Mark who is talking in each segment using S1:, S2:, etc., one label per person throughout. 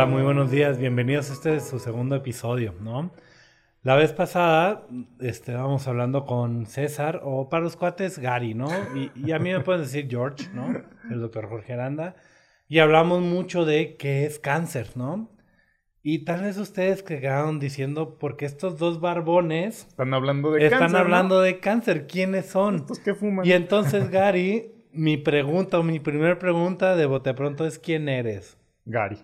S1: Hola, muy buenos días. Bienvenidos a este su segundo episodio, ¿no? La vez pasada estábamos hablando con César, o para los cuates Gary, ¿no? Y, a mí me pueden decir George, ¿no? El doctor Jorge Aranda. Y hablamos mucho de qué es cáncer, ¿no? Y tal vez ustedes quedaron diciendo, porque estos dos barbones...
S2: Están hablando de
S1: cáncer. Están hablando de cáncer. ¿Quiénes son?
S2: ¿Estos qué fuman?
S1: Y entonces, Gary, mi pregunta o mi primera pregunta de bote pronto es ¿quién eres?
S2: Gary.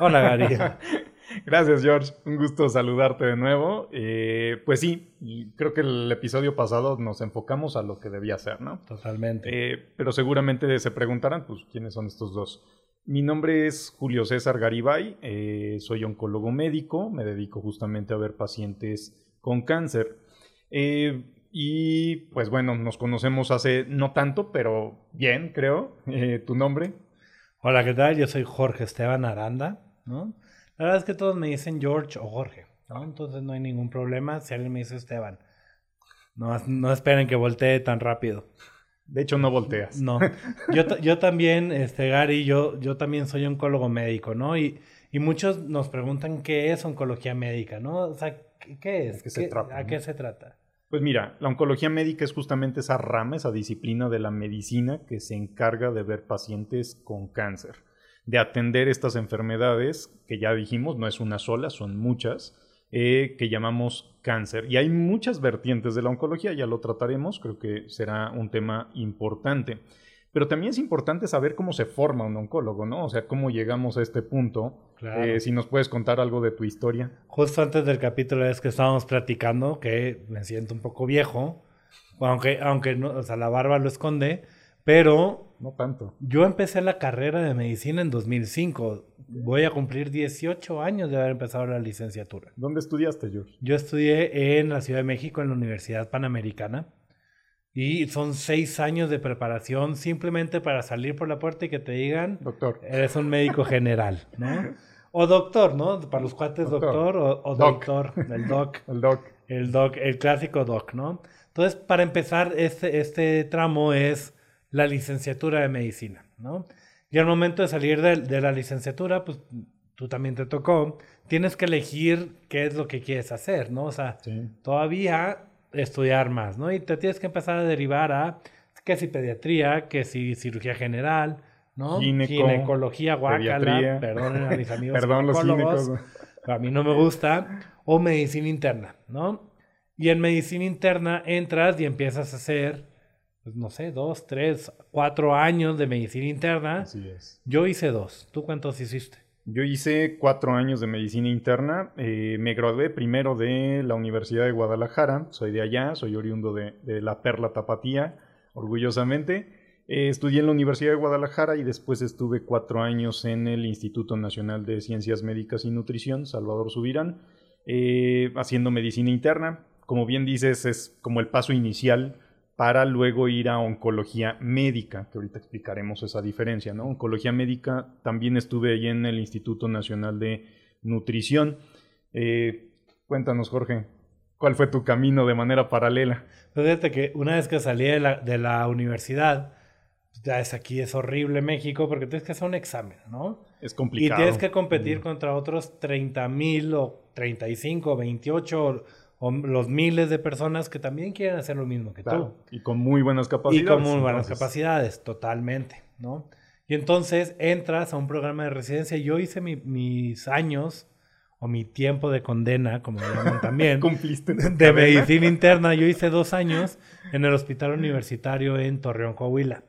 S1: Hola, Gary.
S2: Gracias, George. Un gusto saludarte de nuevo. Eh, pues sí, creo que el episodio pasado nos enfocamos a lo que debía ser, ¿no?
S1: Totalmente.
S2: Eh, pero seguramente se preguntarán, pues, ¿quiénes son estos dos? Mi nombre es Julio César Garibay, eh, soy oncólogo médico, me dedico justamente a ver pacientes con cáncer. y pues bueno, nos conocemos hace no tanto, pero bien, creo. ¿Tu nombre?
S1: Hola, ¿qué tal? Yo soy Jorge Esteban Aranda, ¿no? La verdad es que todos me dicen George o Jorge, ¿no? Entonces no hay ningún problema si alguien me dice Esteban. No, no esperen que voltee tan rápido.
S2: De hecho, no volteas.
S1: No. Yo, yo también, este, Gary, yo, yo también soy oncólogo médico, ¿no? Y, y muchos nos preguntan qué es oncología médica, ¿no? O sea, ¿qué, es? ¿A qué se trata?
S2: Pues mira, la oncología médica es justamente esa rama, esa disciplina de la medicina que se encarga de ver pacientes con cáncer de atender estas enfermedades, que ya dijimos, no es una sola, son muchas, eh, que llamamos cáncer. Y hay muchas vertientes de la oncología, ya lo trataremos, creo que será un tema importante. Pero también es importante saber cómo se forma un oncólogo, ¿no? O sea, cómo llegamos a este punto. Eh, si nos puedes contar algo de tu historia.
S1: Justo antes del capítulo es que estábamos platicando, que me siento un poco viejo, aunque, aunque no, o sea, la barba lo esconde, pero...
S2: No tanto.
S1: Yo empecé la carrera de medicina en 2005. Voy a cumplir 18 años de haber empezado la licenciatura.
S2: ¿Dónde estudiaste, George?
S1: Yo estudié en la Ciudad de México, en la Universidad Panamericana. Y son seis años de preparación simplemente para salir por la puerta y que te digan...
S2: Doctor.
S1: Eres un médico general, ¿no? O doctor, ¿no? Para los cuates doctor, o, doctor, el doc.
S2: el doc.
S1: El doc, el clásico doc, ¿no? Entonces, para empezar, este, este tramo es la licenciatura de medicina, ¿no? Y al momento de salir de, la licenciatura, pues tú también te tocó, tienes que elegir qué es lo que quieres hacer, ¿no? O sea, todavía estudiar más, ¿no? Y te tienes que empezar a derivar a qué si pediatría, qué si cirugía general, ¿no? Ginecología, guácala, perdonen a mis amigos
S2: Perdón los
S1: a mí no me gusta, o medicina interna, ¿no? Y en medicina interna entras y empiezas a hacer pues no sé, dos, tres, cuatro años de medicina interna.
S2: Así es.
S1: Yo hice dos. ¿Tú cuántos hiciste?
S2: Yo hice cuatro años de medicina interna. Eh, me gradué primero de la Universidad de Guadalajara. Soy de allá, soy oriundo de, la Perla Tapatía, orgullosamente. Eh, estudié en la Universidad de Guadalajara y después estuve cuatro años en el Instituto Nacional de Ciencias Médicas y Nutrición, Salvador Subirán, eh, haciendo medicina interna. Como bien dices, es como el paso inicial para luego ir a oncología médica, que ahorita explicaremos esa diferencia, ¿no? Oncología médica, también estuve ahí en el Instituto Nacional de Nutrición. Eh, cuéntanos, Jorge, ¿cuál fue tu camino de manera paralela?
S1: Pues fíjate que una vez que salí de la, universidad, ya es aquí, es horrible México, porque tienes que hacer un examen, ¿no?
S2: Es complicado.
S1: Y tienes que competir contra otros 30 mil o 35, 28 o los miles de personas que también quieren hacer lo mismo que tú.
S2: Y con muy buenas capacidades.
S1: Y con muy buenas capacidades, totalmente, ¿no? Y entonces entras a un programa de residencia. Yo hice mis años o mi tiempo de condena, como llaman también,
S2: Cumpliste
S1: de medicina interna. Yo hice dos años en el hospital universitario en Torreón, Coahuila.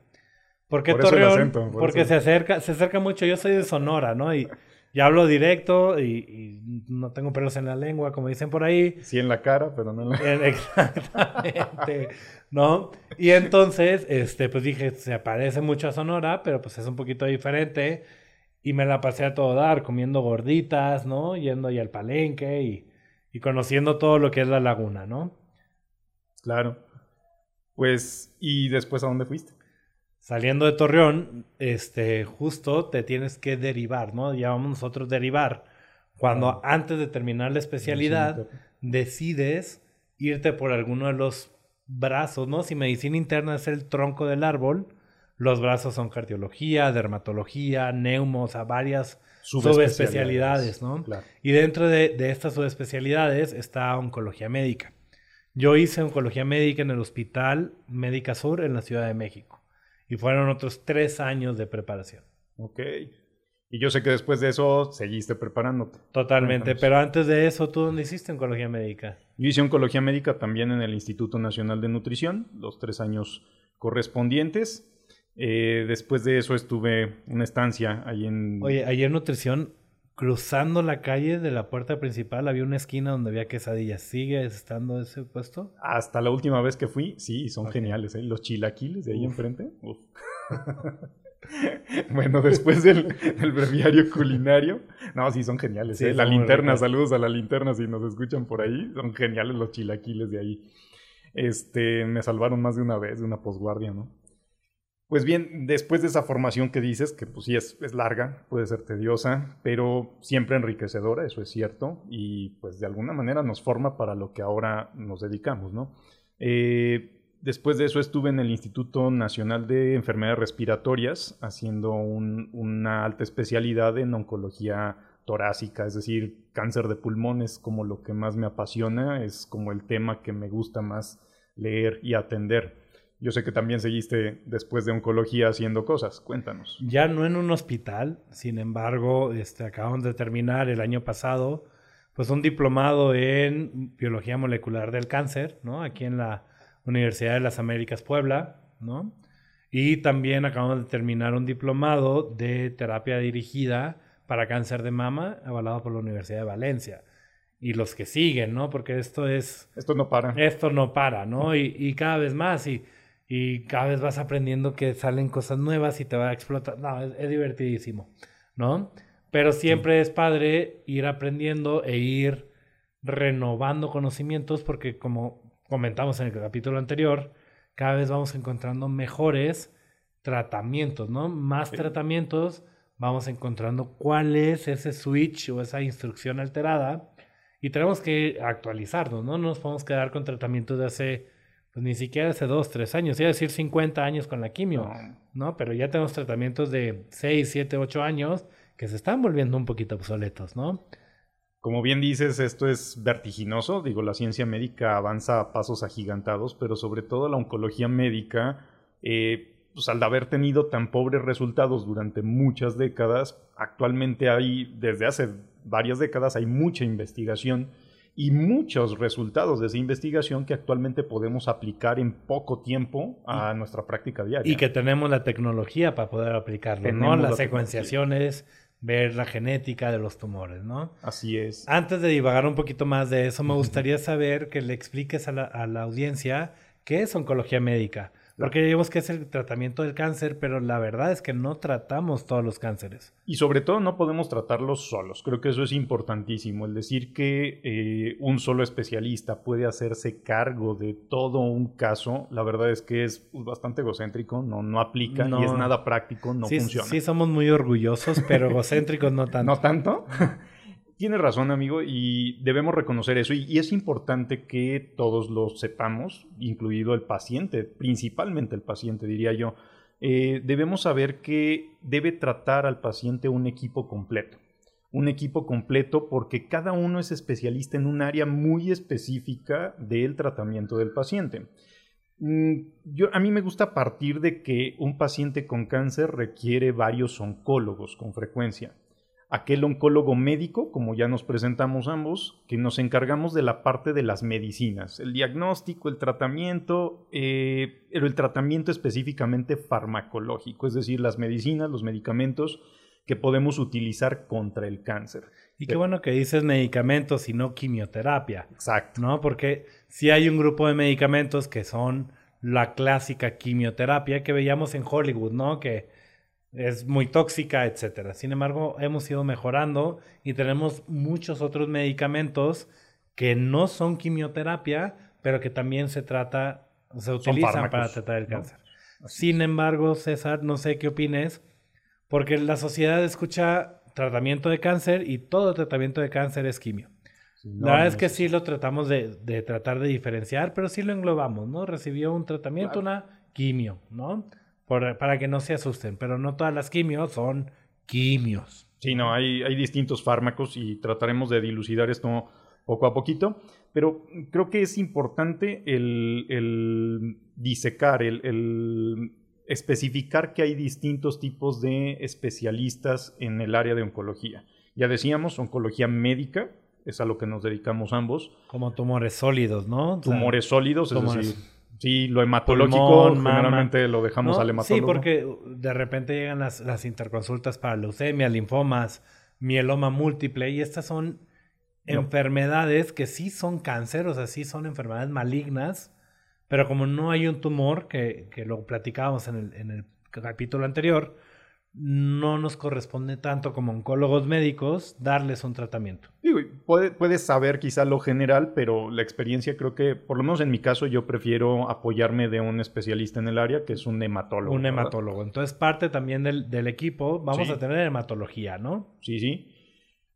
S1: ¿Por qué Torreón? porque se acerca, se acerca mucho. Yo soy de Sonora, ¿no? Y y hablo directo y, no tengo pelos en la lengua, como dicen por ahí.
S2: Sí en la cara, pero no en la...
S1: Exactamente, ¿no? Y entonces, este, pues dije, se parece mucho a Sonora, pero pues es un poquito diferente. Y me la pasé a todo dar, comiendo gorditas, ¿no? Yendo ahí al palenque y, y conociendo todo lo que es la laguna, ¿no?
S2: Claro. Pues, ¿y después a dónde fuiste?
S1: Saliendo de Torreón, este, justo te tienes que derivar, ¿no? Llamamos nosotros derivar. Cuando antes de terminar la especialidad decides irte por alguno de los brazos, ¿no? Si medicina interna es el tronco del árbol, los brazos son cardiología, dermatología, neumos, o sea, varias subespecialidades, ¿no? Y dentro de, de estas subespecialidades está oncología médica. Yo hice oncología médica en el Hospital Médica Sur en la Ciudad de México. Y fueron otros tres años de preparación.
S2: Ok. Y yo sé que después de eso seguiste preparándote.
S1: Totalmente, pero antes de eso, ¿tú dónde hiciste oncología médica?
S2: Yo hice oncología médica también en el Instituto Nacional de Nutrición, los tres años correspondientes. Eh, después de eso estuve una estancia ahí en...
S1: Oye, en nutrición cruzando la calle de la puerta principal había una esquina donde había quesadillas. ¿Sigue estando ese puesto?
S2: Hasta la última vez que fui, sí, son geniales, ¿eh? Los chilaquiles de ahí enfrente. bueno, después del, breviario culinario, no, sí, son geniales. ¿eh? La linterna, saludos a la linterna si nos escuchan por ahí. Son geniales los chilaquiles de ahí. Este, me salvaron más de una vez de una posguardia, ¿no? Pues bien, después de esa formación que dices, que pues sí es, larga, puede ser tediosa, pero siempre enriquecedora, eso es cierto, y pues de alguna manera nos forma para lo que ahora nos dedicamos, ¿no? Eh, después de eso estuve en el Instituto Nacional de Enfermedades Respiratorias haciendo una alta especialidad en oncología torácica, es decir, cáncer de pulmones como lo que más me apasiona, es como el tema que me gusta más leer y atender. Yo sé que también seguiste después de oncología haciendo cosas. Cuéntanos.
S1: Ya no en un hospital, sin embargo, este, acabamos de terminar el año pasado, pues un diplomado en biología molecular del cáncer, ¿no? Aquí en la Universidad de las Américas Puebla, ¿no? Y también acabamos de terminar un diplomado de terapia dirigida para cáncer de mama, avalado por la Universidad de Valencia. Y los que siguen, ¿no? Porque esto es...
S2: Esto no para.
S1: Esto no para, ¿no? Y, y cada vez más. Y y cada vez vas aprendiendo que salen cosas nuevas y te va a explotar. No, es, divertidísimo, ¿no? Pero siempre es padre ir aprendiendo e ir renovando conocimientos porque como comentamos en el capítulo anterior, cada vez vamos encontrando mejores tratamientos, ¿no? Más tratamientos, vamos encontrando cuál es ese switch o esa instrucción alterada y tenemos que actualizarnos, ¿no? No nos podemos quedar con tratamientos de hace pues ni siquiera hace dos, tres años, iba a decir 50 años con la quimio, no. Pero ya tenemos tratamientos de 6, 7, 8 años que se están volviendo un poquito obsoletos, ¿no?
S2: Como bien dices, esto es vertiginoso, digo, la ciencia médica avanza a pasos agigantados, pero sobre todo la oncología médica, eh, pues al haber tenido tan pobres resultados durante muchas décadas, actualmente hay, desde hace varias décadas, hay mucha investigación y muchos resultados de esa investigación que actualmente podemos aplicar en poco tiempo a nuestra práctica diaria.
S1: Y que tenemos la tecnología para poder aplicarlo, ¿no? Las secuenciaciones, ver la genética de los tumores, ¿no?
S2: Así es.
S1: Antes de divagar un poquito más de eso, me gustaría saber que le expliques a la, a la audiencia qué es oncología médica. Porque digamos que es el tratamiento del cáncer, pero la verdad es que no tratamos todos los cánceres.
S2: Y sobre todo no podemos tratarlos solos. Creo que eso es importantísimo. El decir que eh, un solo especialista puede hacerse cargo de todo un caso, la verdad es que es bastante egocéntrico, no, no aplica y es nada práctico, no funciona.
S1: Sí, somos muy orgullosos, pero egocéntricos no tanto.
S2: ¿No tanto? Tiene razón, amigo, y debemos reconocer eso. Y, es importante que todos lo sepamos, incluido el paciente, principalmente el paciente, diría yo. Eh, debemos saber que debe tratar al paciente un equipo completo. Un equipo completo porque cada uno es especialista en un área muy específica del tratamiento del paciente. Mm, yo, a mí me gusta partir de que un paciente con cáncer requiere varios oncólogos con frecuencia aquel oncólogo médico, como ya nos presentamos ambos, que nos encargamos de la parte de las medicinas, el diagnóstico, el tratamiento, eh, pero el tratamiento específicamente farmacológico, es decir, las medicinas, los medicamentos que podemos utilizar contra el cáncer.
S1: Y qué bueno que dices medicamentos y no quimioterapia.
S2: Exacto.
S1: ¿No? Porque si hay un grupo de medicamentos que son la clásica quimioterapia que veíamos en Hollywood, ¿no? Que es muy tóxica, etcétera. Sin embargo, hemos ido mejorando y tenemos muchos otros medicamentos que no son quimioterapia, pero que también se trata, se utilizan para tratar el cáncer. Sin embargo, César, no sé qué opines, porque la sociedad escucha tratamiento de cáncer y todo tratamiento de cáncer es quimio. la verdad es que sí lo tratamos de, tratar de diferenciar, pero sí lo englobamos, ¿no? Recibió un tratamiento, una quimio, ¿no? Para que no se asusten, pero no todas las quimios son quimios.
S2: Sí, no, hay, hay distintos fármacos y trataremos de dilucidar esto poco a poquito, pero creo que es importante el, el disecar, el, el especificar que hay distintos tipos de especialistas en el área de oncología. Ya decíamos, oncología médica, es a lo que nos dedicamos ambos.
S1: Como tumores sólidos, ¿no?
S2: tumores sólidos, es decir, sí, lo hematológico generalmente lo dejamos al hematólogo.
S1: Sí, porque de repente llegan las, las interconsultas para leucemia, linfomas, mieloma múltiple, y estas son enfermedades que sí son cáncer, o sea, sí son enfermedades malignas, pero como no hay un tumor, que, que lo platicábamos en el, en el capítulo anterior, no nos corresponde tanto como oncólogos médicos darles un tratamiento.
S2: Digo, puede, puedes saber quizá lo general, pero la experiencia creo que, por lo menos en mi caso, yo prefiero apoyarme de un especialista en el área que es un hematólogo.
S1: Un hematólogo. Entonces, parte también del, del equipo, vamos a tener hematología, ¿no?
S2: Sí, sí.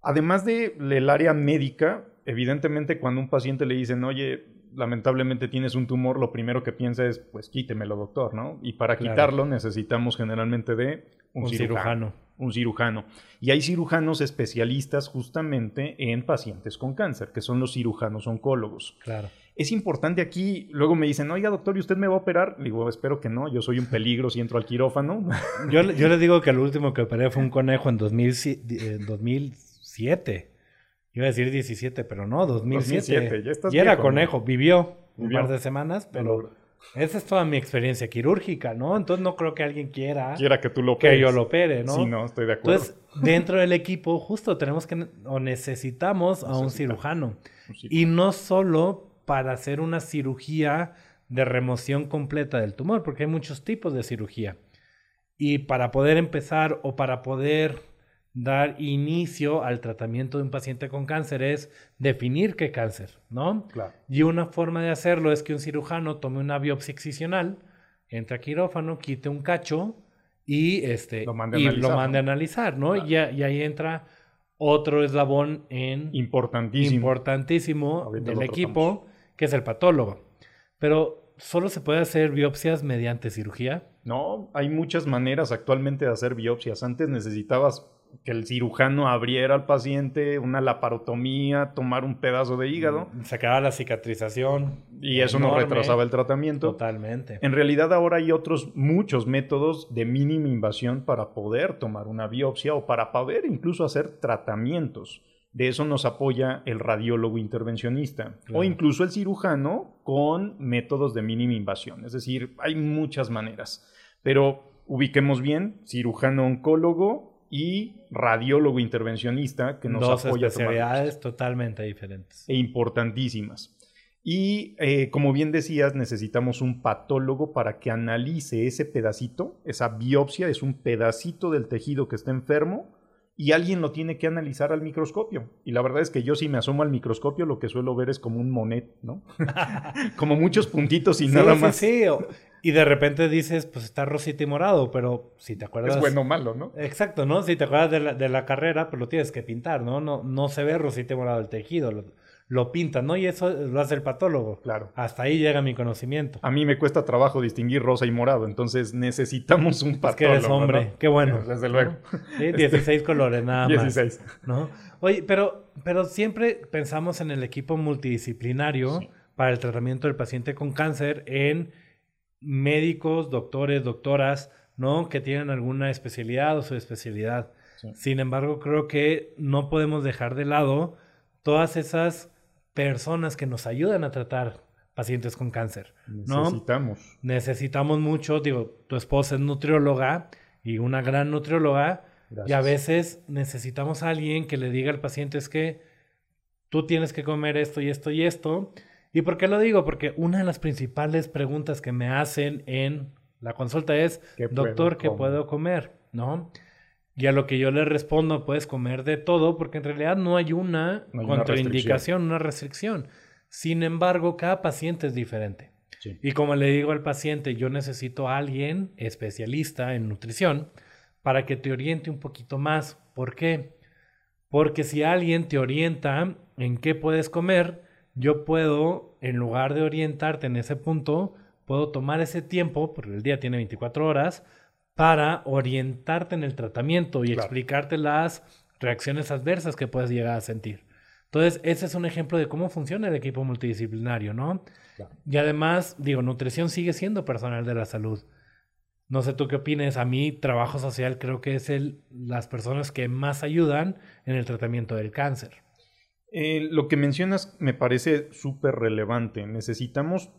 S2: Además del área médica, evidentemente cuando un paciente le dicen, oye, lamentablemente tienes un tumor, lo primero que piensa es, pues quítemelo, doctor, ¿no? Y para quitarlo necesitamos generalmente de un, cirujano, Un cirujano. Y hay cirujanos especialistas justamente en pacientes con cáncer, que son los cirujanos oncólogos.
S1: Claro.
S2: Es importante aquí, luego me dicen, oiga doctor, ¿y usted me va a operar? Le digo, espero que no, yo soy un peligro si entro al quirófano.
S1: yo, yo le digo que lo último que operé fue un conejo en 2007. Iba a decir 17, pero no, 2007. ya, estás era conejo, vivió, un par de semanas, pero esa es toda mi experiencia quirúrgica, ¿no? Entonces no creo que alguien quiera,
S2: quiera que tú lo
S1: que yo lo opere, ¿no?
S2: Sí, no, estoy de acuerdo.
S1: Entonces, dentro del equipo justo tenemos que o necesitamos a un cirujano. Y no solo para hacer una cirugía de remoción completa del tumor, porque hay muchos tipos de cirugía. Y para poder empezar o para poder dar inicio al tratamiento de un paciente con cáncer es definir qué cáncer, ¿no?
S2: Claro.
S1: Y una forma de hacerlo es que un cirujano tome una biopsia excisional, entre a quirófano, quite un cacho y, este, lo mande, y a, analizar, lo mande a analizar, ¿no? Y, ahí entra otro eslabón en
S2: importantísimo,
S1: importantísimo del equipo, que es el patólogo. Pero ¿solo se puede hacer biopsias mediante cirugía?
S2: No, hay muchas maneras actualmente de hacer biopsias. Antes necesitabas que el cirujano abriera al paciente una laparotomía, tomar un pedazo de hígado.
S1: Mm, se acaba la cicatrización.
S2: Y eso no retrasaba el tratamiento.
S1: Totalmente.
S2: En realidad ahora hay otros muchos métodos de mínima invasión para poder tomar una biopsia o para poder incluso hacer tratamientos. De eso nos apoya el radiólogo intervencionista o incluso el cirujano con métodos de mínima invasión. Es decir, hay muchas maneras. Pero ubiquemos bien, cirujano oncólogo y radiólogo intervencionista que nos
S1: Dos
S2: apoya
S1: especialidades totalmente diferentes.
S2: E importantísimas. Y eh, como bien decías, necesitamos un patólogo para que analice ese pedacito, esa biopsia es un pedacito del tejido que está enfermo y alguien lo tiene que analizar al microscopio. Y la verdad es que yo si me asomo al microscopio lo que suelo ver es como un monet, ¿no? como muchos puntitos y nada más.
S1: Sí, sí. Y de repente dices, pues está rosita y morado, pero si te acuerdas...
S2: Es bueno o malo, ¿no?
S1: Exacto, ¿no? Si te acuerdas de la, de la carrera, pues lo tienes que pintar, ¿no? No, no se ve rosita y morado el tejido, lo, lo pintan, ¿no? Y eso lo hace el patólogo.
S2: Claro.
S1: Hasta ahí llega mi conocimiento.
S2: A mí me cuesta trabajo distinguir rosa y morado, entonces necesitamos un patólogo. Es
S1: que eres hombre, qué bueno.
S2: Desde luego.
S1: Sí, 16 colores nada
S2: más. 16.
S1: ¿no? Oye, pero, pero siempre pensamos en el equipo multidisciplinario para el tratamiento del paciente con cáncer en médicos, doctores, doctoras, ¿no? Que tienen alguna especialidad o su especialidad. Sin embargo, creo que no podemos dejar de lado todas esas personas que nos ayudan a tratar pacientes con cáncer. ¿no?
S2: Necesitamos.
S1: Necesitamos mucho, digo, tu esposa es nutrióloga y una gran nutrióloga, y a veces necesitamos a alguien que le diga al paciente es que tú tienes que comer esto y esto y esto, ¿Y por qué lo digo? Porque una de las principales preguntas que me hacen en la consulta es, doctor, ¿qué puedo comer? ¿No? Y a lo que yo le respondo, puedes comer de todo, porque en realidad no hay una contraindicación, una restricción. Sin embargo, cada paciente es diferente. Y como le digo al paciente, yo necesito a alguien especialista en nutrición para que te oriente un poquito más. ¿Por qué? Porque si alguien te orienta en qué puedes comer, yo puedo, en lugar de orientarte en ese punto, puedo tomar ese tiempo, porque el día tiene 24 horas, para orientarte en el tratamiento y explicarte las reacciones adversas que puedes llegar a sentir. Entonces, ese es un ejemplo de cómo funciona el equipo multidisciplinario, ¿no? Y además, digo, nutrición sigue siendo personal de la salud. No sé tú qué opinas. A mí, trabajo social creo que es el, las personas que más ayudan en el tratamiento del cáncer.
S2: Eh, lo que mencionas me parece súper relevante. Necesitamos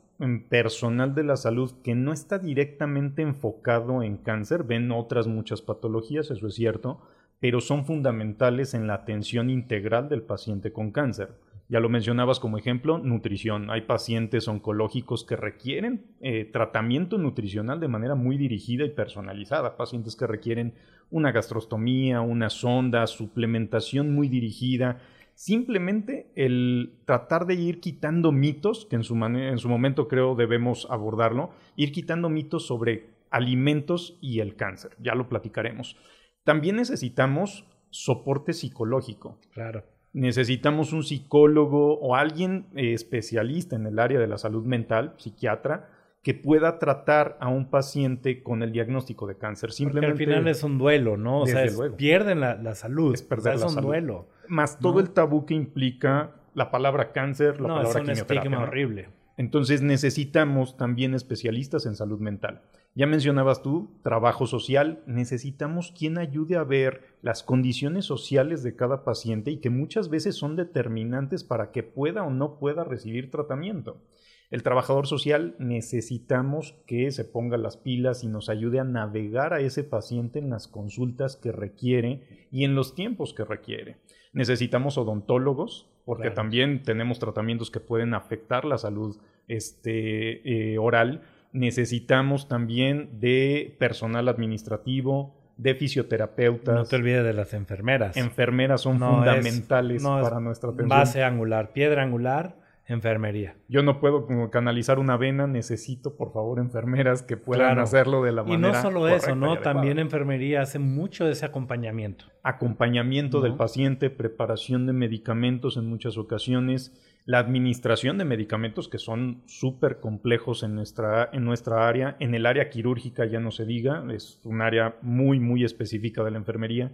S2: personal de la salud que no está directamente enfocado en cáncer, ven otras muchas patologías, eso es cierto, pero son fundamentales en la atención integral del paciente con cáncer. Ya lo mencionabas como ejemplo, nutrición. Hay pacientes oncológicos que requieren eh, tratamiento nutricional de manera muy dirigida y personalizada. Pacientes que requieren una gastrostomía, una sonda, suplementación muy dirigida. Simplemente el tratar de ir quitando mitos, que en su, en su momento creo debemos abordarlo, ir quitando mitos sobre alimentos y el cáncer. Ya lo platicaremos. También necesitamos soporte psicológico.
S1: Claro
S2: necesitamos un psicólogo o alguien eh, especialista en el área de la salud mental, psiquiatra, que pueda tratar a un paciente con el diagnóstico de cáncer.
S1: Simplemente, Porque al final es un duelo, ¿no? O sea, pierden la, salud. Es perder un duelo.
S2: Más todo el tabú que implica la palabra cáncer, la palabra es un estigma
S1: horrible.
S2: Entonces necesitamos también especialistas en salud mental. Ya mencionabas tú, trabajo social. Necesitamos quien ayude a ver las condiciones sociales de cada paciente y que muchas veces son determinantes para que pueda o no pueda recibir tratamiento. El trabajador social necesitamos que se ponga las pilas y nos ayude a navegar a ese paciente en las consultas que requiere y en los tiempos que requiere. Necesitamos odontólogos, porque también tenemos tratamientos que pueden afectar la salud este, eh, oral necesitamos también de personal administrativo, de fisioterapeutas.
S1: No te olvides de las enfermeras.
S2: Enfermeras son fundamentales para nuestra atención.
S1: Base angular, piedra angular, enfermería.
S2: Yo no puedo canalizar una vena, necesito por favor enfermeras que puedan hacerlo de la manera.
S1: Y no solo eso, ¿no? También enfermería hace mucho de ese acompañamiento.
S2: Acompañamiento del paciente, preparación de medicamentos en muchas ocasiones la administración de medicamentos que son súper complejos en nuestra, en nuestra área, en el área quirúrgica ya no se diga, es un área muy, muy específica de la enfermería.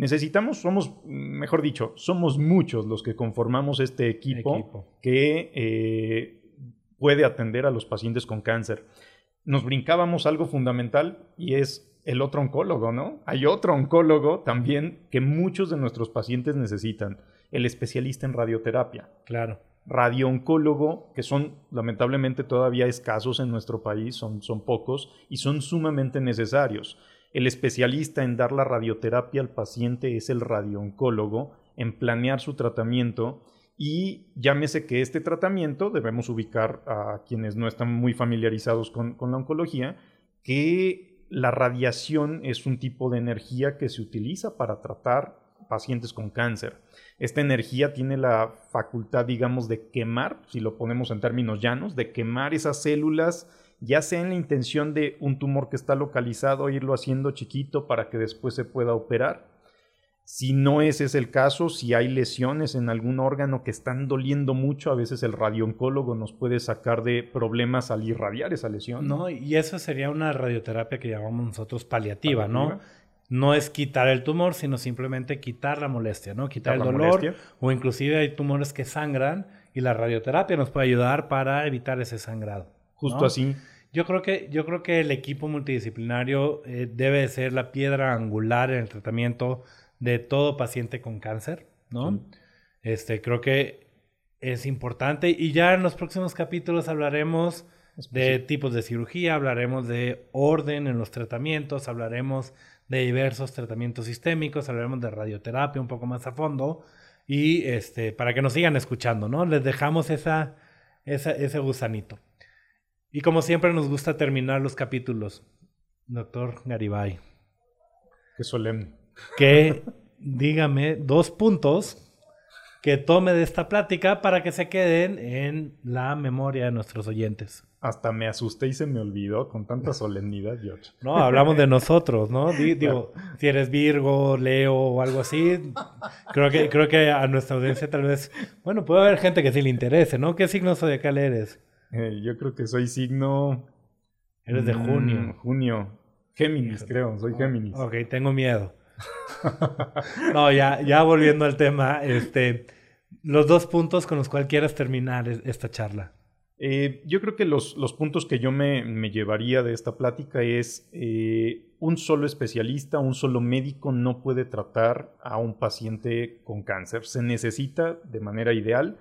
S2: Necesitamos, somos, mejor dicho, somos muchos los que conformamos este equipo, que eh, puede atender a los pacientes con cáncer. Nos brincábamos algo fundamental y es el otro oncólogo, ¿no? Hay otro oncólogo también que muchos de nuestros pacientes necesitan, el especialista en radioterapia.
S1: Claro
S2: radiooncólogo, que son lamentablemente todavía escasos en nuestro país, son, son pocos y son sumamente necesarios. El especialista en dar la radioterapia al paciente es el radiooncólogo, en planear su tratamiento y llámese que este tratamiento debemos ubicar a quienes no están muy familiarizados con, con la oncología, que la radiación es un tipo de energía que se utiliza para tratar pacientes con cáncer. Esta energía tiene la facultad, digamos, de quemar, si lo ponemos en términos llanos, de quemar esas células, ya sea en la intención de un tumor que está localizado, irlo haciendo chiquito para que después se pueda operar. Si no ese es el caso, si hay lesiones en algún órgano que están doliendo mucho, a veces el radiooncólogo nos puede sacar de problemas al irradiar esa lesión.
S1: No, y eso sería una radioterapia que llamamos nosotros paliativa, ¿no? no es quitar el tumor, sino simplemente quitar la molestia, ¿no? Quitar el dolor o inclusive hay tumores que sangran y la radioterapia nos puede ayudar para evitar ese sangrado.
S2: Justo así.
S1: Yo creo que yo creo que el equipo multidisciplinario eh, debe ser la piedra angular en el tratamiento de todo paciente con cáncer, ¿no? Este, creo que es importante y ya en los próximos capítulos hablaremos de tipos de cirugía, hablaremos de orden en los tratamientos, hablaremos de diversos tratamientos sistémicos, hablaremos de radioterapia un poco más a fondo y este, para que nos sigan escuchando, ¿no? Les dejamos esa, ese gusanito. Y como siempre nos gusta terminar los capítulos, doctor Garibay.
S2: Qué solemne.
S1: Que dígame dos puntos que tome de esta plática para que se queden en la memoria de nuestros oyentes.
S2: Hasta me asusté y se me olvidó con tanta solemnidad, George.
S1: No, hablamos de nosotros, ¿no? Digo, si eres Virgo, Leo o algo así, creo que, creo que a nuestra audiencia tal vez, bueno, puede haber gente que sí le interese, ¿no? ¿Qué signo zodiacal eres?
S2: Eh, yo creo que soy signo...
S1: Eres de junio.
S2: junio. Géminis, creo, soy Géminis.
S1: Ok, tengo miedo. no, ya, ya volviendo al tema, este, los dos puntos con los cuales quieras terminar esta charla.
S2: Eh, yo creo que los, los puntos que yo me, me, llevaría de esta plática es eh, un solo especialista, un solo médico no puede tratar a un paciente con cáncer. Se necesita de manera ideal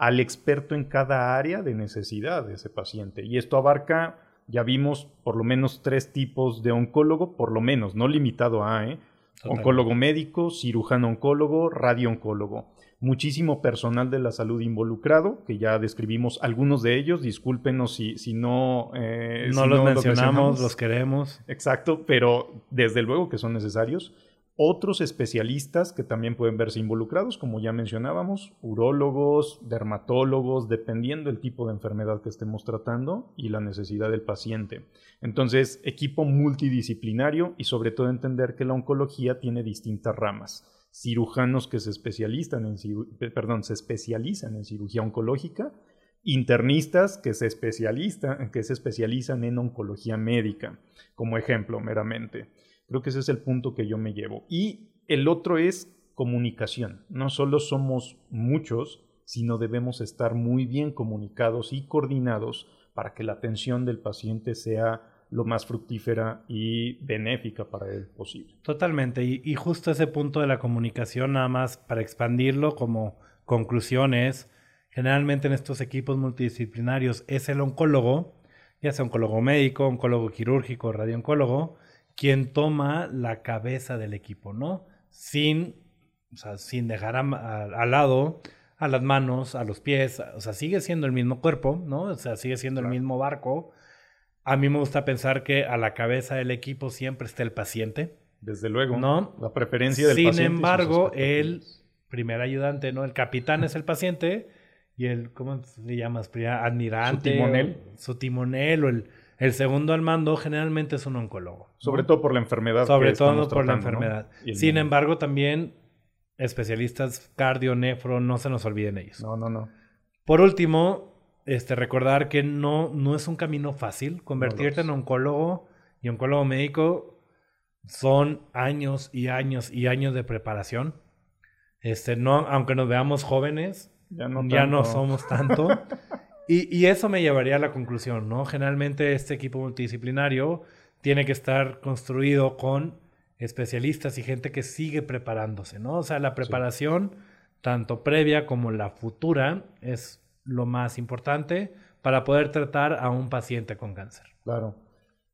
S2: al experto en cada área de necesidad de ese paciente. Y esto abarca, ya vimos, por lo menos tres tipos de oncólogo, por lo menos, no limitado a, ¿eh? oncólogo médico, cirujano oncólogo, radio-oncólogo muchísimo personal de la salud involucrado, que ya describimos algunos de ellos, discúlpenos si, si no...
S1: Eh, no, los, mencionamos, los queremos.
S2: Exacto, pero desde luego que son necesarios. Otros especialistas que también pueden verse involucrados, como ya mencionábamos, urólogos, dermatólogos, dependiendo del tipo de enfermedad que estemos tratando y la necesidad del paciente. Entonces, equipo multidisciplinario y sobre todo entender que la oncología tiene distintas ramas cirujanos que se especializan en, se especializan en cirugía oncológica, internistas que se, que se especializan en oncología médica, como ejemplo meramente. Creo que ese es el punto que yo me llevo. Y el otro es comunicación. No solo somos muchos, sino debemos estar muy bien comunicados y coordinados para que la atención del paciente sea lo más fructífera y benéfica para él posible.
S1: Totalmente, y, justo ese punto de la comunicación, nada más para expandirlo como conclusiones, generalmente en estos equipos multidisciplinarios es el oncólogo, ya sea oncólogo médico, oncólogo quirúrgico, radiooncólogo, quien toma la cabeza del equipo, ¿no? Sin, o sea, sin dejar al lado a las manos, a los pies, o sea, sigue siendo el mismo cuerpo, ¿no? O sea, sigue siendo el mismo barco, a mí me gusta pensar que a la cabeza del equipo siempre está el paciente.
S2: Desde luego. ¿No? La preferencia del paciente.
S1: Sin embargo, el primer ayudante, ¿no? El capitán es el paciente y el, ¿cómo le llamas? Admirante.
S2: Su timonel.
S1: su timonel o el, el segundo al mando generalmente es un oncólogo.
S2: Sobre todo por la enfermedad.
S1: Sobre todo por la enfermedad. Sin embargo, también especialistas cardio, nefro, no se nos olviden ellos.
S2: No, no, no.
S1: Por último, este, recordar que no, no es un camino fácil. Convertirte en oncólogo y oncólogo médico son años y años y años de preparación. Este, no, aunque nos veamos jóvenes, ya no, somos tanto. y, y, eso me llevaría a la conclusión, ¿no? Generalmente este equipo multidisciplinario tiene que estar construido con especialistas y gente que sigue preparándose, ¿no? O sea, la preparación, tanto previa como la futura, es lo más importante para poder tratar a un paciente con cáncer.
S2: Claro.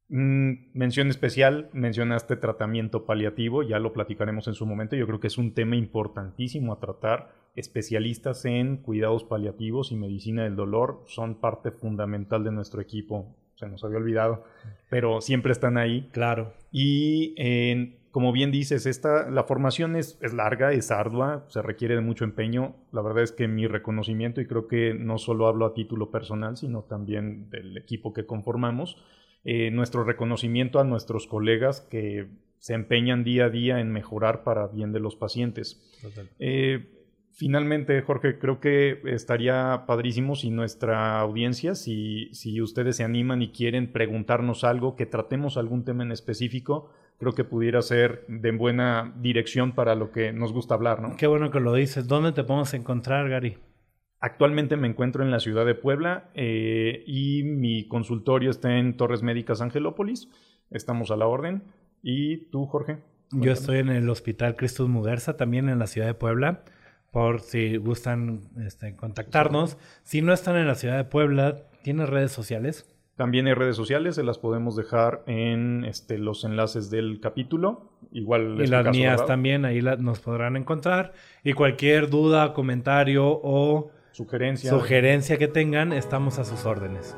S2: Mm, mención especial, mencionaste tratamiento paliativo, ya lo platicaremos en su momento, yo creo que es un tema importantísimo a tratar. Especialistas en cuidados paliativos y medicina del dolor son parte fundamental de nuestro equipo, se nos había olvidado, pero siempre están ahí.
S1: Claro.
S2: Y como bien dices, esta, la formación es, larga, es ardua, se requiere de mucho empeño. La verdad es que mi reconocimiento, y creo que no solo hablo a título personal, sino también del equipo que conformamos, eh, nuestro reconocimiento a nuestros colegas que se empeñan día a día en mejorar para bien de los pacientes. Eh, finalmente, Jorge, creo que estaría padrísimo si nuestra audiencia, si, si ustedes se animan y quieren preguntarnos algo, que tratemos algún tema en específico, creo que pudiera ser de buena dirección para lo que nos gusta hablar, ¿no?
S1: Qué bueno que lo dices. ¿Dónde te podemos encontrar, Gary?
S2: Actualmente me encuentro en la ciudad de Puebla eh, y mi consultorio está en Torres Médicas Angelópolis. Estamos a la orden. ¿Y tú, Jorge?
S1: Yo estoy en el Hospital Cristus Muguerza, también en la ciudad de Puebla, por si gustan este, contactarnos. Si no están en la ciudad de Puebla, ¿tienes redes sociales?
S2: También hay redes sociales, se las podemos dejar en este, los enlaces del capítulo. Igual
S1: y las mías también, ahí nos podrán encontrar. Y cualquier duda, comentario o
S2: sugerencia.
S1: sugerencia que tengan, estamos a sus órdenes.